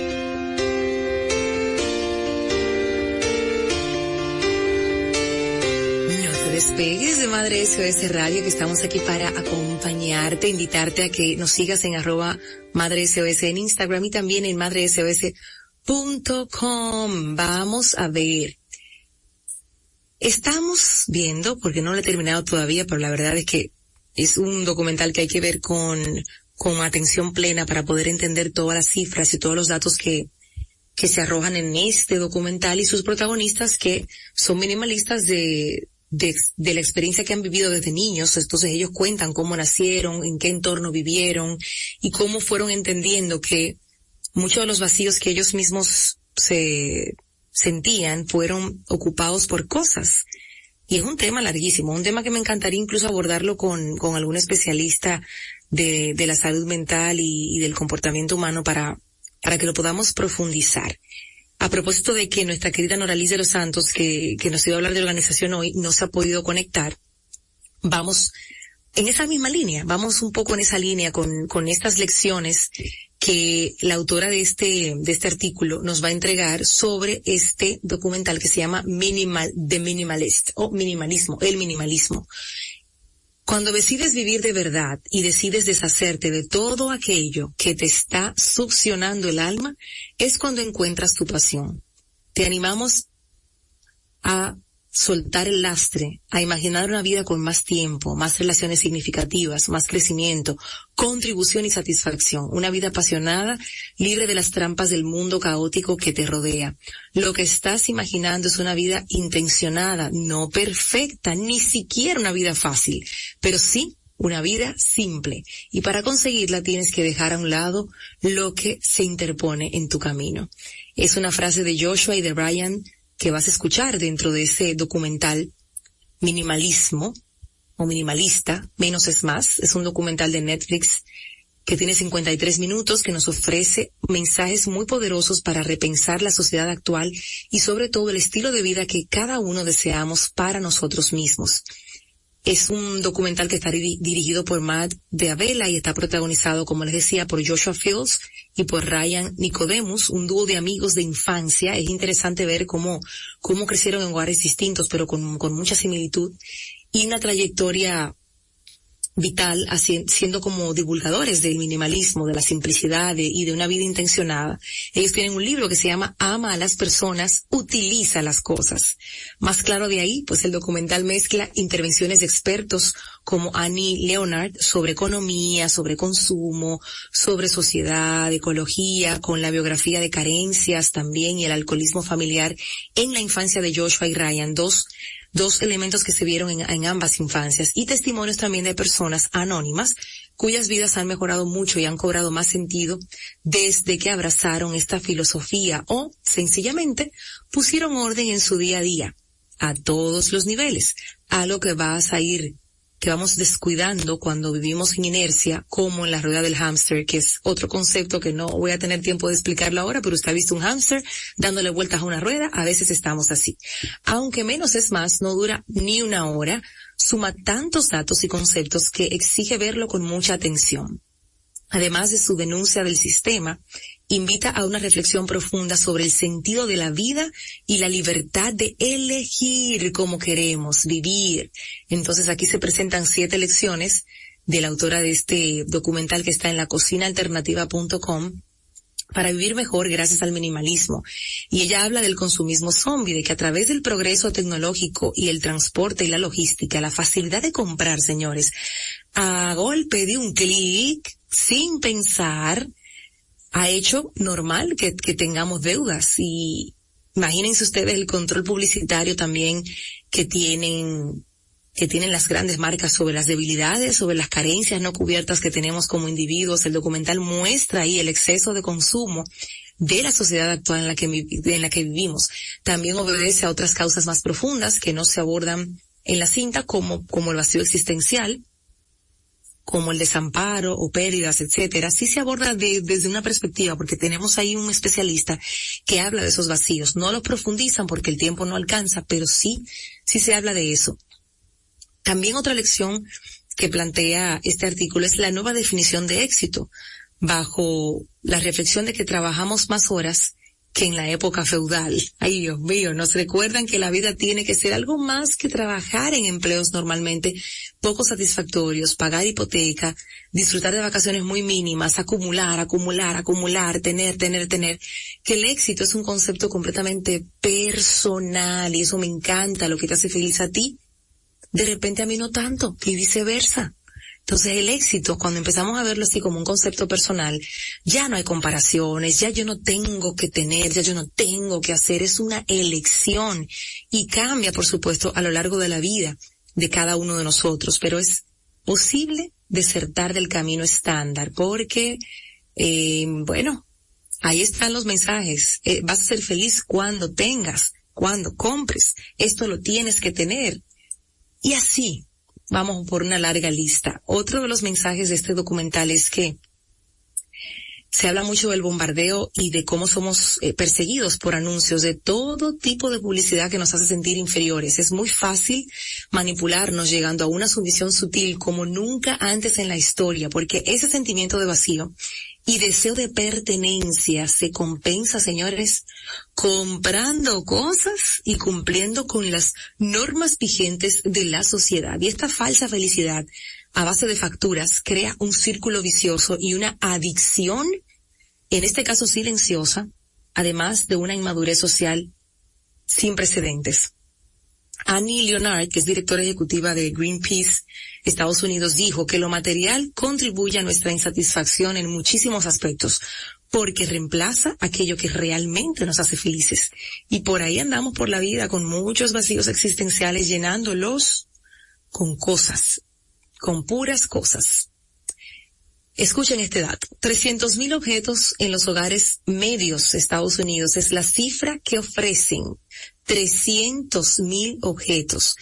H: Despegues de Madre SOS Radio, que estamos aquí para acompañarte, invitarte a que nos sigas en arroba Madre SOS en Instagram y también en madresos.com. Vamos a ver. Estamos viendo, porque no lo he terminado todavía, pero la verdad es que es un documental que hay que ver con, con atención plena para poder entender todas las cifras y todos los datos que, que se arrojan en este documental y sus protagonistas que son minimalistas de, de, de, la experiencia que han vivido desde niños, entonces ellos cuentan cómo nacieron, en qué entorno vivieron y cómo fueron entendiendo que muchos de los vacíos que ellos mismos se sentían fueron ocupados por cosas. Y es un tema larguísimo, un tema que me encantaría incluso abordarlo con, con algún especialista de, de la salud mental y, y del comportamiento humano para, para que lo podamos profundizar. A propósito de que nuestra querida Noraliz de los Santos, que, que nos iba a hablar de organización hoy, no se ha podido conectar, vamos en esa misma línea, vamos un poco en esa línea con, con estas lecciones que la autora de este, de este artículo nos va a entregar sobre este documental que se llama Minimal, The Minimalist, o minimalismo, el minimalismo. Cuando decides vivir de verdad y decides deshacerte de todo aquello que te está succionando el alma, es cuando encuentras tu pasión. Te animamos a soltar el lastre, a imaginar una vida con más tiempo, más relaciones significativas, más crecimiento, contribución y satisfacción, una vida apasionada, libre de las trampas del mundo caótico que te rodea. Lo que estás imaginando es una vida intencionada, no perfecta, ni siquiera una vida fácil, pero sí una vida simple. Y para conseguirla tienes que dejar a un lado lo que se interpone en tu camino. Es una frase de Joshua y de Brian que vas a escuchar dentro de ese documental Minimalismo o Minimalista, Menos es Más. Es un documental de Netflix que tiene 53 minutos que nos ofrece mensajes muy poderosos para repensar la sociedad actual y sobre todo el estilo de vida que cada uno deseamos para nosotros mismos. Es un documental que está dirigido por Matt de Avela y está protagonizado, como les decía, por Joshua Fields y por Ryan Nicodemus, un dúo de amigos de infancia. Es interesante ver cómo, cómo crecieron en lugares distintos, pero con, con mucha similitud y una trayectoria vital siendo como divulgadores del minimalismo, de la simplicidad y de una vida intencionada. Ellos tienen un libro que se llama Ama a las personas, utiliza las cosas. Más claro de ahí, pues el documental mezcla intervenciones de expertos como Annie Leonard sobre economía, sobre consumo, sobre sociedad, ecología, con la biografía de carencias también y el alcoholismo familiar en la infancia de Joshua y Ryan, dos dos elementos que se vieron en, ambas infancias y testimonios también de personas anónimas cuyas vidas han mejorado mucho y han cobrado más sentido desde que abrazaron esta filosofía o sencillamente pusieron orden en su día a día a todos los niveles, algo que vas a ir que vamos descuidando cuando vivimos en inercia, como en la rueda del hámster, que es otro concepto que no voy a tener tiempo de explicarlo ahora, pero usted ha visto un hámster dándole vueltas a una rueda, a veces estamos así. Aunque menos es más, no dura ni una hora, suma tantos datos y conceptos que exige verlo con mucha atención. Además de su denuncia del sistema, invita a una reflexión profunda sobre el sentido de la vida y la libertad de elegir cómo queremos vivir. Entonces aquí se presentan siete lecciones de la autora de este documental que está en la cocinaalternativa.com para vivir mejor gracias al minimalismo. Y ella habla del consumismo zombie, de que a través del progreso tecnológico y el transporte y la logística, la facilidad de comprar, señores, a golpe de un clic, sin pensar, ha hecho normal que, tengamos deudas y, Imagínense ustedes el control publicitario también que tienen que tienen las grandes marcas sobre las debilidades, sobre las carencias no cubiertas que tenemos como individuos. El documental muestra ahí el exceso de consumo de la sociedad actual en la que, en la que vivimos. También obedece a otras causas más profundas que no se abordan en la cinta como, como el vacío existencial, como el desamparo o pérdidas, etcétera, sí se aborda desde una perspectiva, porque tenemos ahí un especialista que habla de esos vacíos. No lo profundizan porque el tiempo no alcanza, pero sí, sí se habla de eso. También otra lección que plantea este artículo es la nueva definición de éxito, bajo la reflexión de que trabajamos más horas que en la época feudal. Ay Dios mío, nos recuerdan que la vida tiene que ser algo más que trabajar en empleos normalmente poco satisfactorios, pagar hipoteca, disfrutar de vacaciones muy mínimas, acumular, acumular, acumular, tener, tener, tener, que el éxito es un concepto completamente personal y eso me encanta, lo que te hace feliz a ti de repente a mí no tanto, y viceversa. Entonces el éxito, cuando empezamos a verlo así como un concepto personal, ya no hay comparaciones, ya yo no tengo que tener, ya yo no tengo que hacer, es una elección. Y cambia, por supuesto, a lo largo de la vida de cada uno de nosotros, pero es posible desertar del camino estándar porque, eh, bueno, ahí están los mensajes, eh, vas a ser feliz cuando tengas, cuando compres, esto lo tienes que tener, y así, vamos por una larga lista. Otro de los mensajes de este documental es que se habla mucho del bombardeo y de cómo somos eh, perseguidos por anuncios de todo tipo de publicidad que nos hace sentir inferiores. Es muy fácil manipularnos llegando a una sumisión sutil como nunca antes en la historia, porque ese sentimiento de vacío y deseo de pertenencia se compensa, señores, comprando cosas y cumpliendo con las normas vigentes de la sociedad. Y esta falsa felicidad a base de facturas crea un círculo vicioso y una adicción, en este caso silenciosa, además de una inmadurez social sin precedentes. Annie Leonard, que es directora ejecutiva de Greenpeace Estados Unidos, dijo que lo material contribuye a nuestra insatisfacción en muchísimos aspectos, porque reemplaza aquello que realmente nos hace felices. Y por ahí andamos por la vida con muchos vacíos existenciales llenándolos con cosas, con puras cosas. Escuchen este dato. 300.000 objetos en los hogares medios de Estados Unidos es la cifra que ofrecen 300.000 objetos.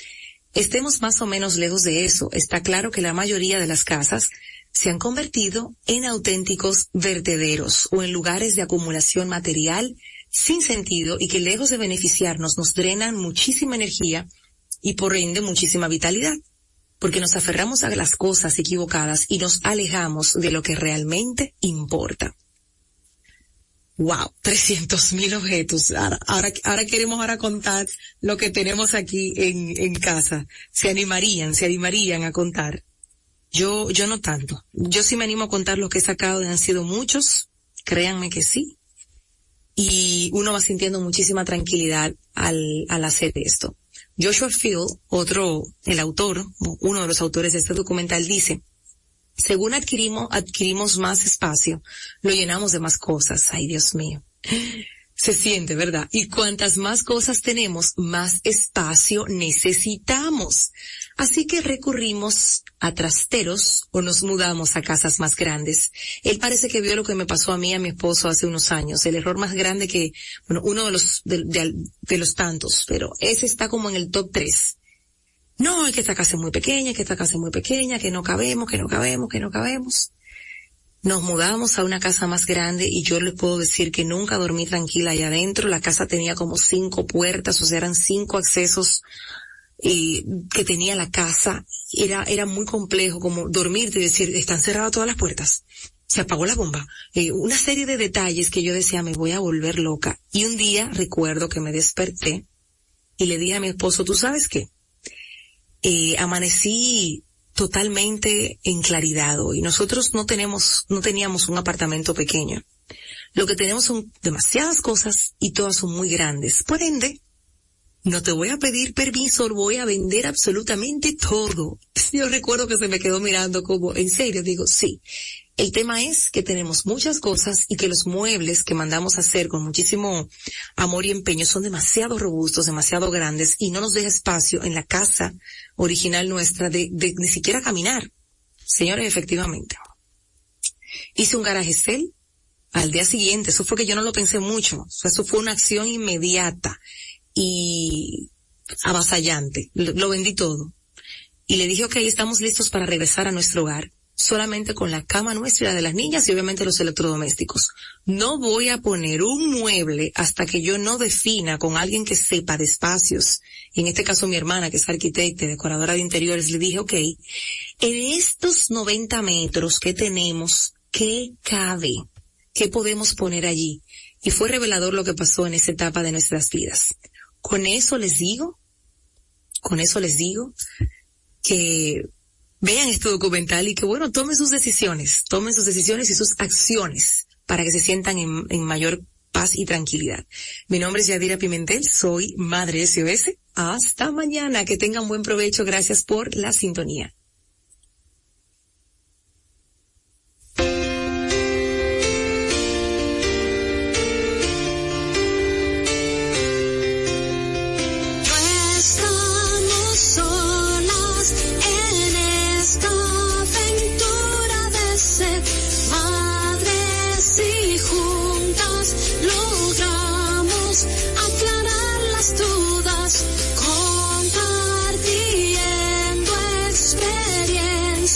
H: Estemos más o menos lejos de eso. Está claro que la mayoría de las casas se han convertido en auténticos vertederos o en lugares de acumulación material sin sentido y que lejos de beneficiarnos nos drenan muchísima energía y por ende muchísima vitalidad porque nos aferramos a las cosas equivocadas y nos alejamos de lo que realmente importa. Wow, 300 mil objetos. Ahora, ahora, queremos ahora contar lo que tenemos aquí en, en casa. Se animarían, se animarían a contar. Yo, yo no tanto. Yo sí me animo a contar lo que he sacado, han sido muchos. Créanme que sí. Y uno va sintiendo muchísima tranquilidad al, al hacer esto. Joshua Field, otro, el autor, uno de los autores de este documental dice, según adquirimos, adquirimos más espacio, lo llenamos de más cosas. Ay, Dios mío se siente, ¿verdad? Y cuantas más cosas tenemos, más espacio necesitamos. Así que recurrimos a trasteros o nos mudamos a casas más grandes. Él parece que vio lo que me pasó a mí a mi esposo hace unos años. El error más grande que, bueno, uno de los, de, los tantos, pero ese está como en el top tres. No, es que esta casa es muy pequeña, que esta casa es muy pequeña, que no cabemos, que no cabemos, que no cabemos nos mudamos a una casa más grande y yo les puedo decir que nunca dormí tranquila allá adentro. La casa tenía como cinco puertas, o sea, eran cinco accesos que tenía la casa. Era, era muy complejo como dormir y decir, están cerradas todas las puertas. Se apagó la bomba. Eh, una serie de detalles que yo decía, me voy a volver loca. Y un día recuerdo que me desperté y le dije a mi esposo, ¿tú sabes qué? Eh, amanecí totalmente en claridad hoy. Nosotros no tenemos, no teníamos un apartamento pequeño. Lo que tenemos son demasiadas cosas y todas son muy grandes. Por ende, no te voy a pedir permiso, voy a vender absolutamente todo. <laughs> Yo recuerdo que se me quedó mirando como, en serio, digo, sí. El tema es que tenemos muchas cosas y que los muebles que mandamos a hacer con muchísimo amor y empeño son demasiado robustos, demasiado grandes y no nos deja espacio en la casa original nuestra de, ni siquiera caminar. Señores, efectivamente. Hice un garaje cel al día siguiente. Eso fue que yo no lo pensé mucho. eso fue una acción inmediata y avasallante. Lo, lo vendí todo. Y le dije, ok, estamos listos para regresar a nuestro hogar solamente con la cama nuestra y la de las niñas y obviamente los electrodomésticos. No voy a poner un mueble hasta que yo no defina con alguien que sepa de espacios. Y en este caso mi hermana, que es arquitecta y decoradora de interiores, le dije, ok, en estos 90 metros que tenemos, ¿qué cabe? ¿Qué podemos poner allí? Y fue revelador lo que pasó en esa etapa de nuestras vidas. Con eso les digo, con eso les digo que vean este documental y que bueno, tomen sus decisiones, tomen sus decisiones y sus acciones para que se sientan en, en mayor paz y tranquilidad. Mi nombre es Yadira Pimentel, soy Madre SOS. Hasta mañana, que tengan buen provecho, gracias por la sintonía.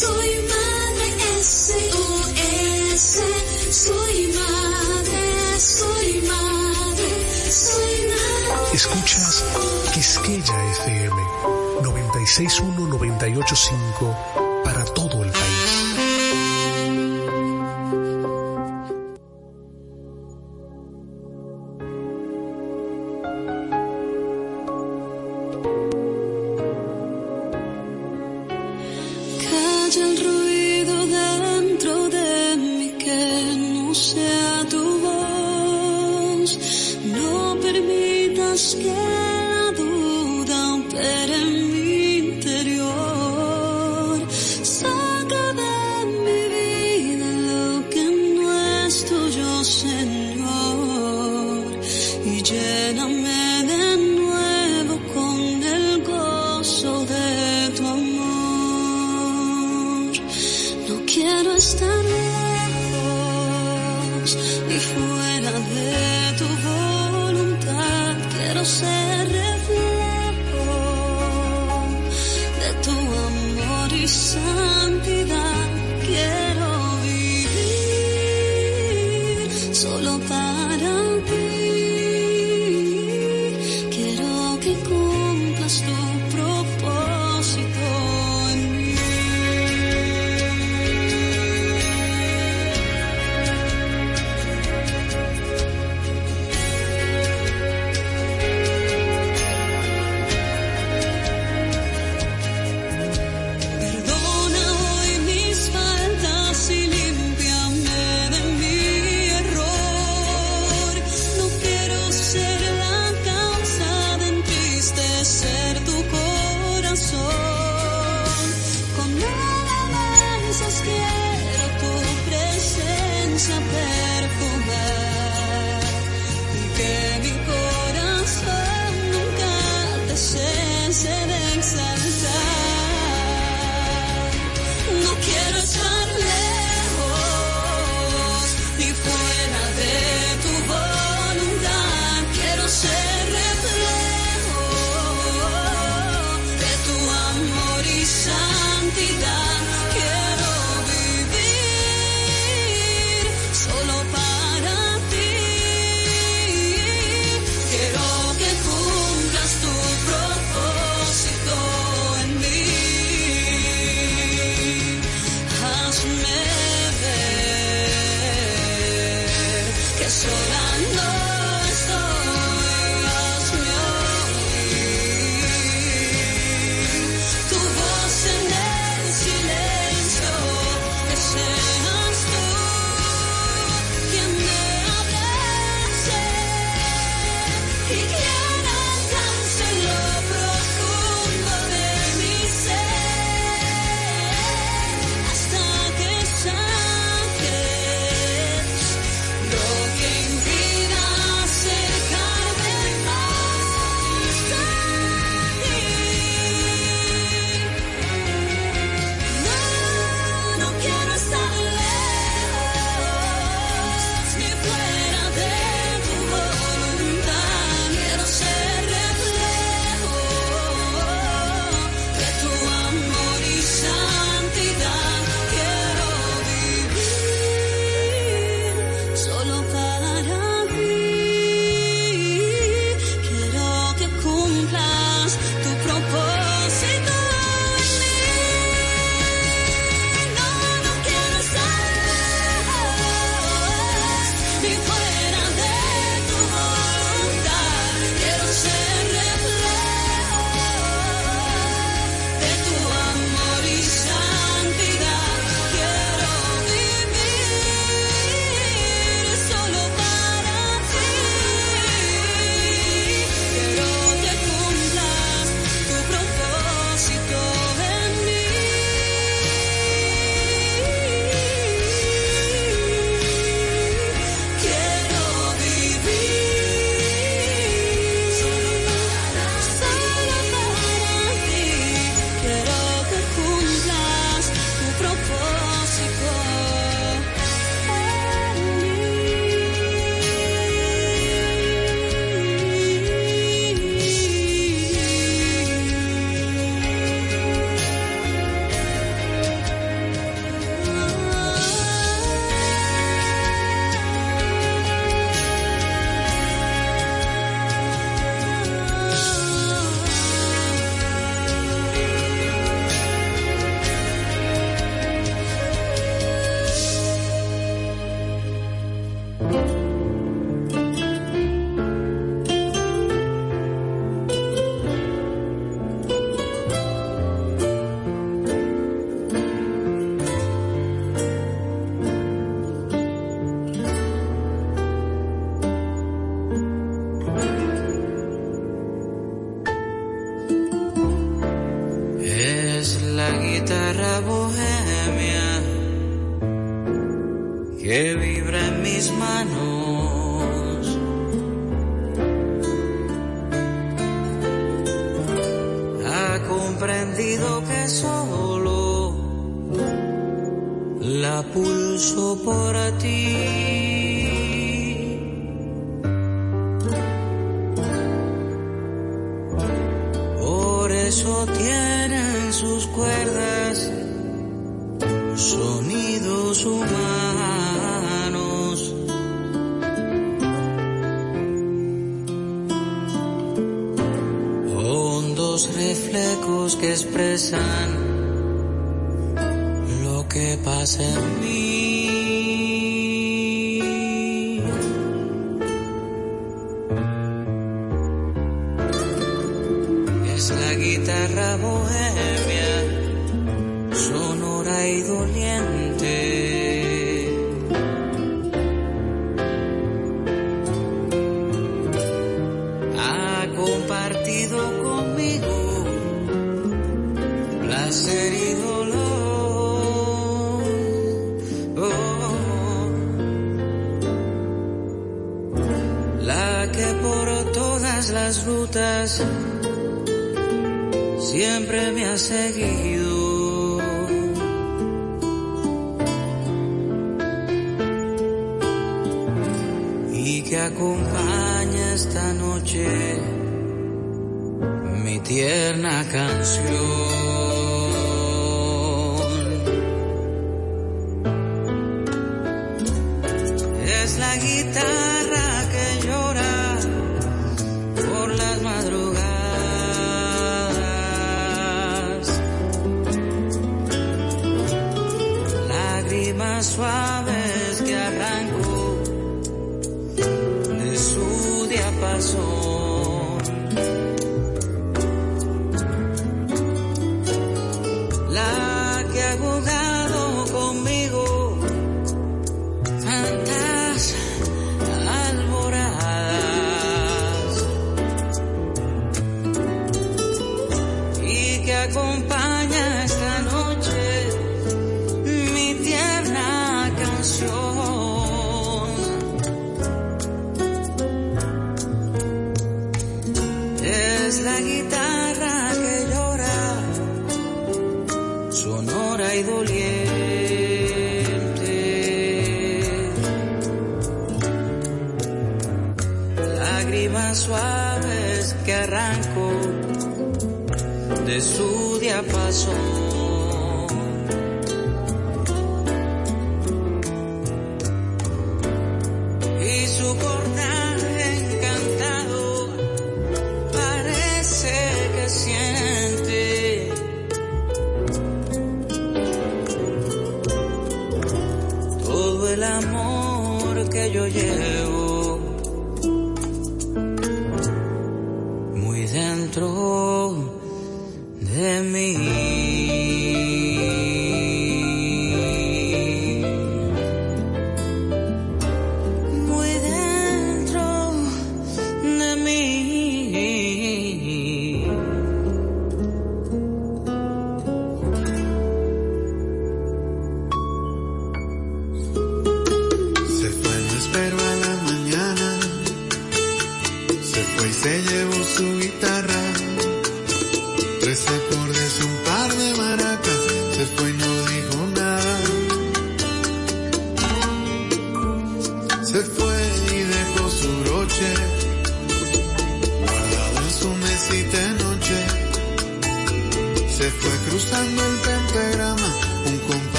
L: soy madre S.O.S. Soy madre, soy madre, soy madre.
M: Escuchas Quisqueya FM 961
A: sonidos humanos. Hondos reflejos que expresan lo que pasa en mí.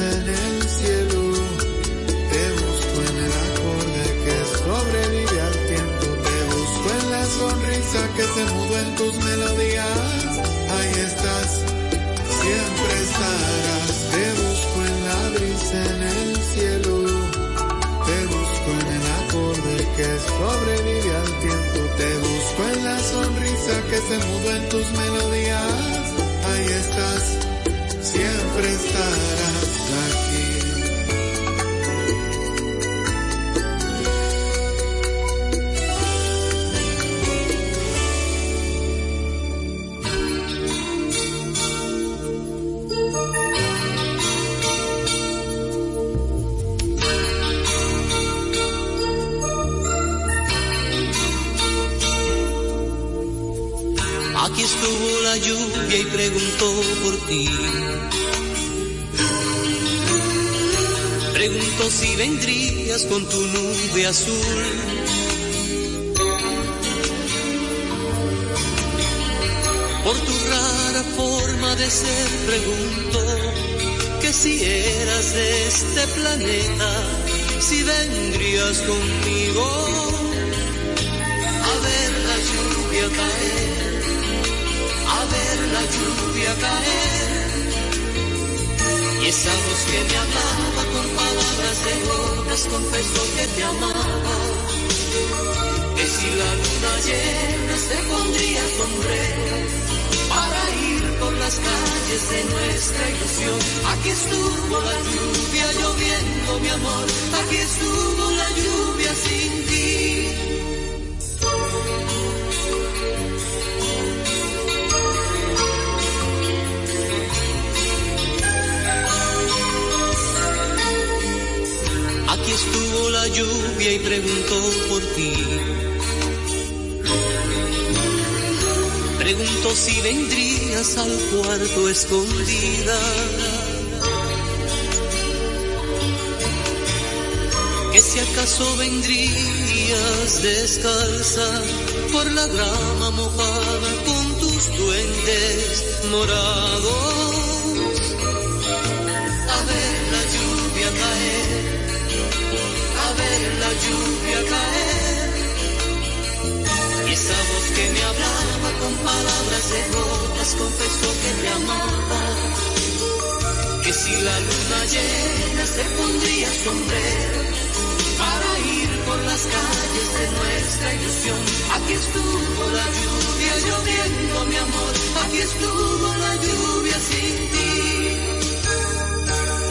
N: en el cielo. Te busco en el acorde que sobrevive al tiempo. Te busco en la sonrisa que se mudó en tus melodías. Ahí estás, siempre estarás. Te busco en la brisa en el cielo. Te busco en el acorde que sobrevive al tiempo. Te busco en la sonrisa que se mudó en tus melodías.
O: Ahí estás, siempre estarás. Con tu nube azul. Por tu rara forma de ser preguntó que si eras de este planeta, si vendrías conmigo a ver la lluvia caer, a ver la lluvia caer. Y esa voz que me hablaba palabras de gotas confesó que te amaba. Que si la luna llena se pondría sombrero para ir por las calles de nuestra ilusión. Aquí estuvo la lluvia lloviendo, mi amor. Aquí estuvo la lluvia sin ti. Aquí estuvo la lluvia y preguntó por ti. Preguntó si vendrías al cuarto escondida. Que si acaso vendrías descalza por la grama mojada con tus duendes morados. Lluvia caer. Y esa voz que me hablaba con palabras de gotas confesó que te amaba. Que si la luna llena se pondría sombrero para ir por las calles de nuestra ilusión. Aquí estuvo la lluvia lloviendo, mi amor. Aquí estuvo la lluvia sin ti.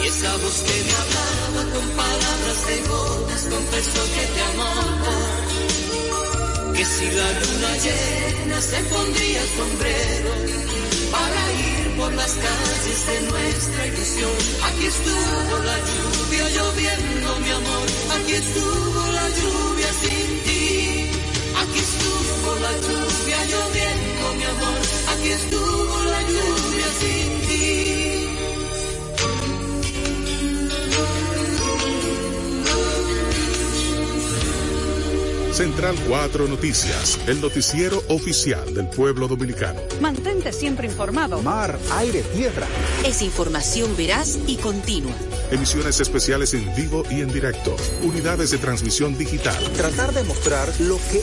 O: Y esa voz que me hablaba con palabras de gotas confesó que te amaba que si la luna llena se pondría sombrero para ir por las calles de nuestra ilusión. Aquí estuvo la lluvia lloviendo, mi amor, aquí estuvo la lluvia sin ti. Aquí estuvo la lluvia lloviendo, mi amor, aquí estuvo la lluvia sin ti.
B: Central 4 Noticias, el noticiero oficial del pueblo dominicano.
P: Mantente siempre informado.
Q: Mar, aire, tierra.
C: Es información veraz y continua.
B: Emisiones especiales en vivo y en directo. Unidades de transmisión digital.
Q: Tratar de mostrar lo que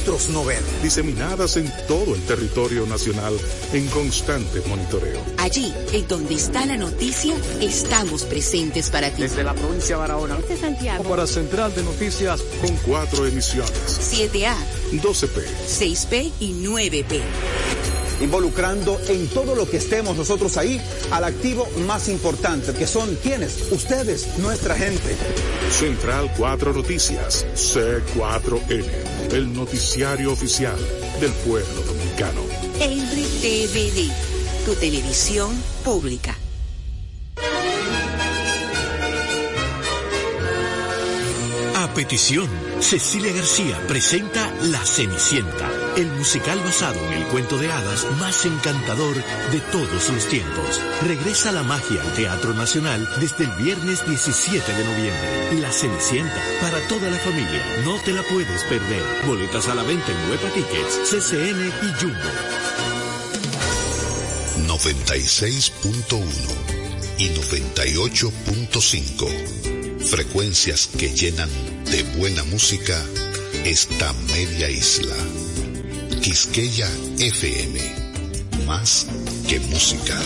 Q: otros no ven.
B: Diseminadas en todo el territorio nacional en constante monitoreo.
C: Allí, en donde está la noticia, estamos presentes para ti.
Q: Desde la provincia de Barahona.
P: Es Santiago.
Q: Para Central de Noticias.
B: Con cuatro emisiones.
C: 7A,
B: 12P,
C: 6P y 9P.
Q: Involucrando en todo lo que estemos nosotros ahí al activo más importante, que son quienes, ustedes, nuestra gente.
B: Central 4 Noticias, C4N, el noticiario oficial del pueblo dominicano.
C: RTVD, tu televisión pública.
R: A petición, Cecilia García presenta La Cenicienta, el musical basado en el cuento de hadas más encantador de todos los tiempos. Regresa la magia al Teatro Nacional desde el viernes 17 de noviembre. La Cenicienta, para toda la familia, no te la puedes perder. Boletas a la venta en Huepa Tickets, CCN y Jumbo.
S: 96.1 y 98.5. Frecuencias que llenan de buena música esta media isla. Quisqueya FM. Más que música.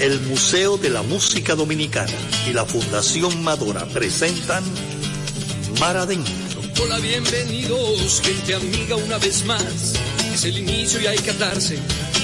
T: El Museo de la Música Dominicana y la Fundación Madora presentan Mar Adentro.
U: Hola, bienvenidos, gente amiga, una vez más. Es el inicio y hay que atarse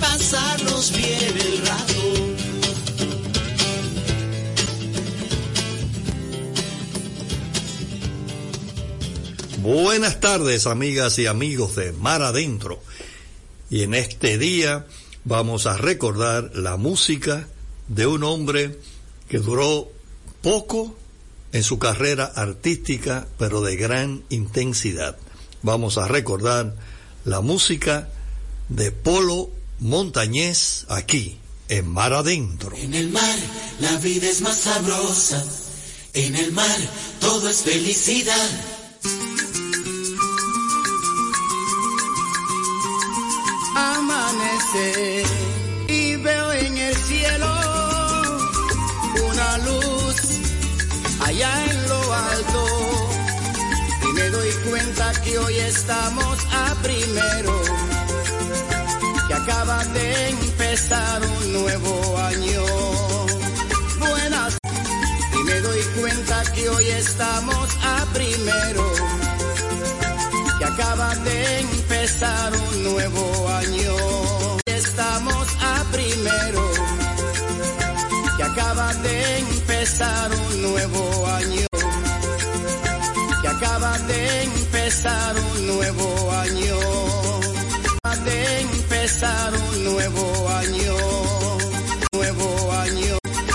O: pasarnos bien el rato.
T: Buenas tardes, amigas y amigos de Mar Adentro. Y en este día vamos a recordar la música de un hombre que duró poco en su carrera artística, pero de gran intensidad. Vamos a recordar la música de Polo Montañés aquí, en Mar Adentro.
O: En el mar la vida es más sabrosa, en el mar todo es felicidad.
V: Amanece y veo en el cielo una luz allá en lo alto y me doy cuenta que hoy estamos a primero acaba de empezar un nuevo año. Buenas y me doy cuenta que hoy estamos a primero que acaba de empezar un nuevo año. Estamos a primero, que acaba de empezar un nuevo año. Que acaba de empezar un nuevo empezar un nuevo año.